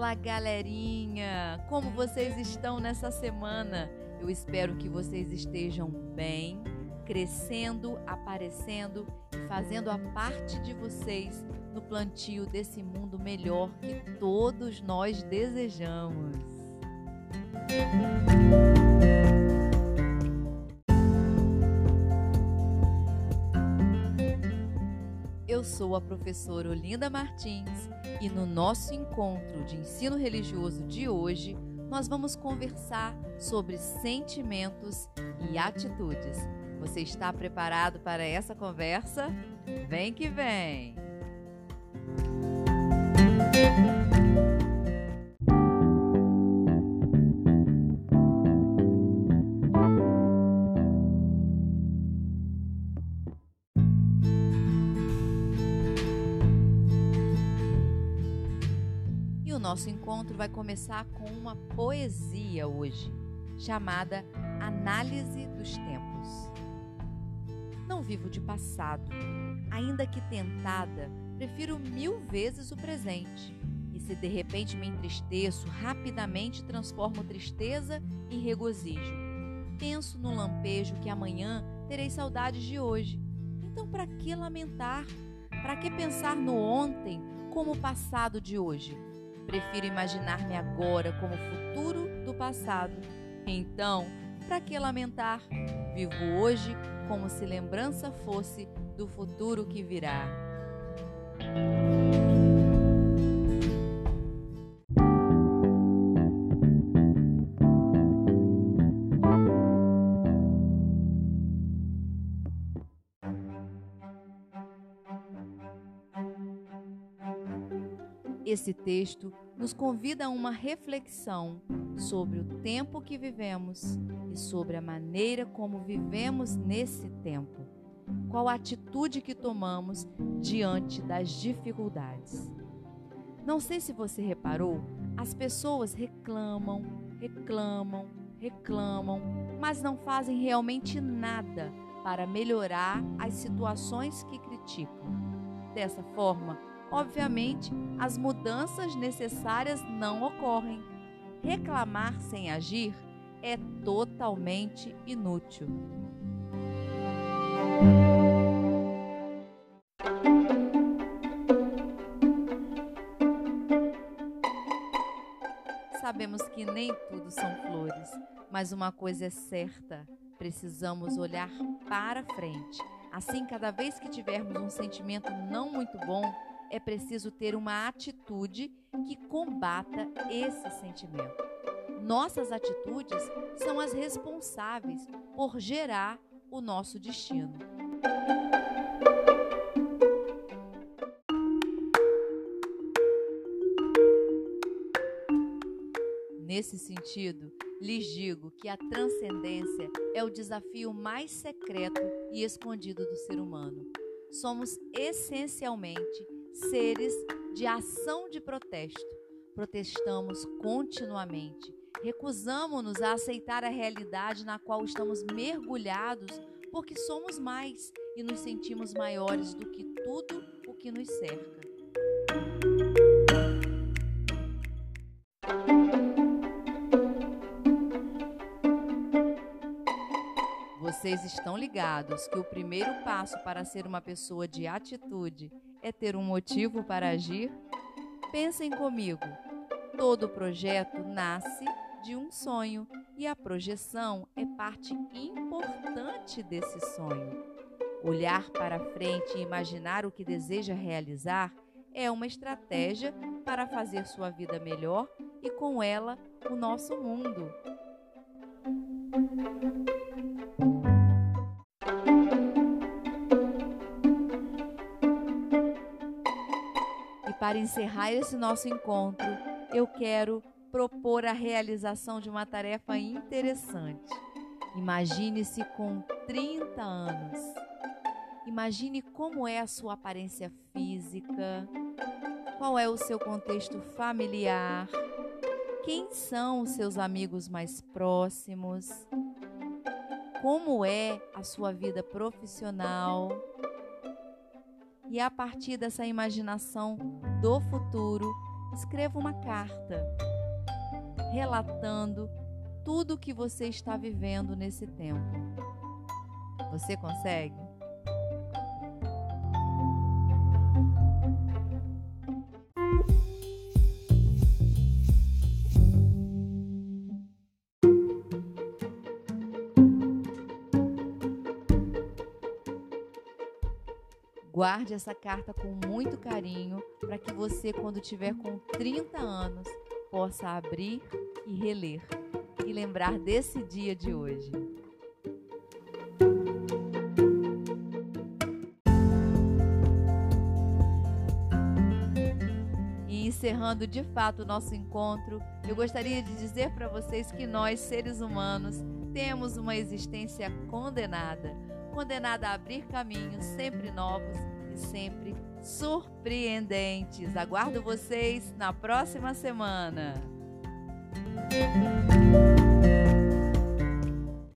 Fala galerinha! Como vocês estão nessa semana? Eu espero que vocês estejam bem, crescendo, aparecendo e fazendo a parte de vocês no plantio desse mundo melhor que todos nós desejamos. Eu sou a professora Olinda Martins e no nosso encontro de ensino religioso de hoje, nós vamos conversar sobre sentimentos e atitudes. Você está preparado para essa conversa? Vem que vem! Nosso encontro vai começar com uma poesia hoje, chamada Análise dos Tempos. Não vivo de passado, ainda que tentada, prefiro mil vezes o presente. E se de repente me entristeço, rapidamente transformo tristeza em regozijo. Penso no lampejo que amanhã terei saudades de hoje. Então, para que lamentar? Para que pensar no ontem como o passado de hoje? Prefiro imaginar-me agora como futuro do passado. Então, para que lamentar? Vivo hoje como se lembrança fosse do futuro que virá. Esse texto nos convida a uma reflexão sobre o tempo que vivemos e sobre a maneira como vivemos nesse tempo. Qual a atitude que tomamos diante das dificuldades? Não sei se você reparou, as pessoas reclamam, reclamam, reclamam, mas não fazem realmente nada para melhorar as situações que criticam. Dessa forma, obviamente, as mudanças necessárias não ocorrem. Reclamar sem agir é totalmente inútil. Sabemos que nem tudo são flores, mas uma coisa é certa: precisamos olhar para frente. Assim, cada vez que tivermos um sentimento não muito bom, é preciso ter uma atitude que combata esse sentimento. Nossas atitudes são as responsáveis por gerar o nosso destino. Nesse sentido, lhes digo que a transcendência é o desafio mais secreto e escondido do ser humano. Somos essencialmente seres de ação de protesto. Protestamos continuamente. Recusamos-nos a aceitar a realidade na qual estamos mergulhados porque somos mais e nos sentimos maiores do que tudo o que nos cerca. Vocês estão ligados que o primeiro passo para ser uma pessoa de atitude é ter um motivo para agir? Pensem comigo. Todo projeto nasce de um sonho e a projeção é parte importante desse sonho. Olhar para frente e imaginar o que deseja realizar é uma estratégia para fazer sua vida melhor e, com ela, o nosso mundo. Para encerrar esse nosso encontro, eu quero propor a realização de uma tarefa interessante. Imagine-se com 30 anos. Imagine como é a sua aparência física, qual é o seu contexto familiar, quem são os seus amigos mais próximos, como é a sua vida profissional e a partir dessa imaginação do futuro, escreva uma carta relatando tudo o que você está vivendo nesse tempo. Você consegue? Guarde essa carta com muito carinho para que você, quando tiver com 30 anos, possa abrir e reler e lembrar desse dia de hoje. E encerrando de fato o nosso encontro, eu gostaria de dizer para vocês que nós, seres humanos, temos uma existência condenada condenada a abrir caminhos sempre novos e sempre surpreendentes. Aguardo vocês na próxima semana.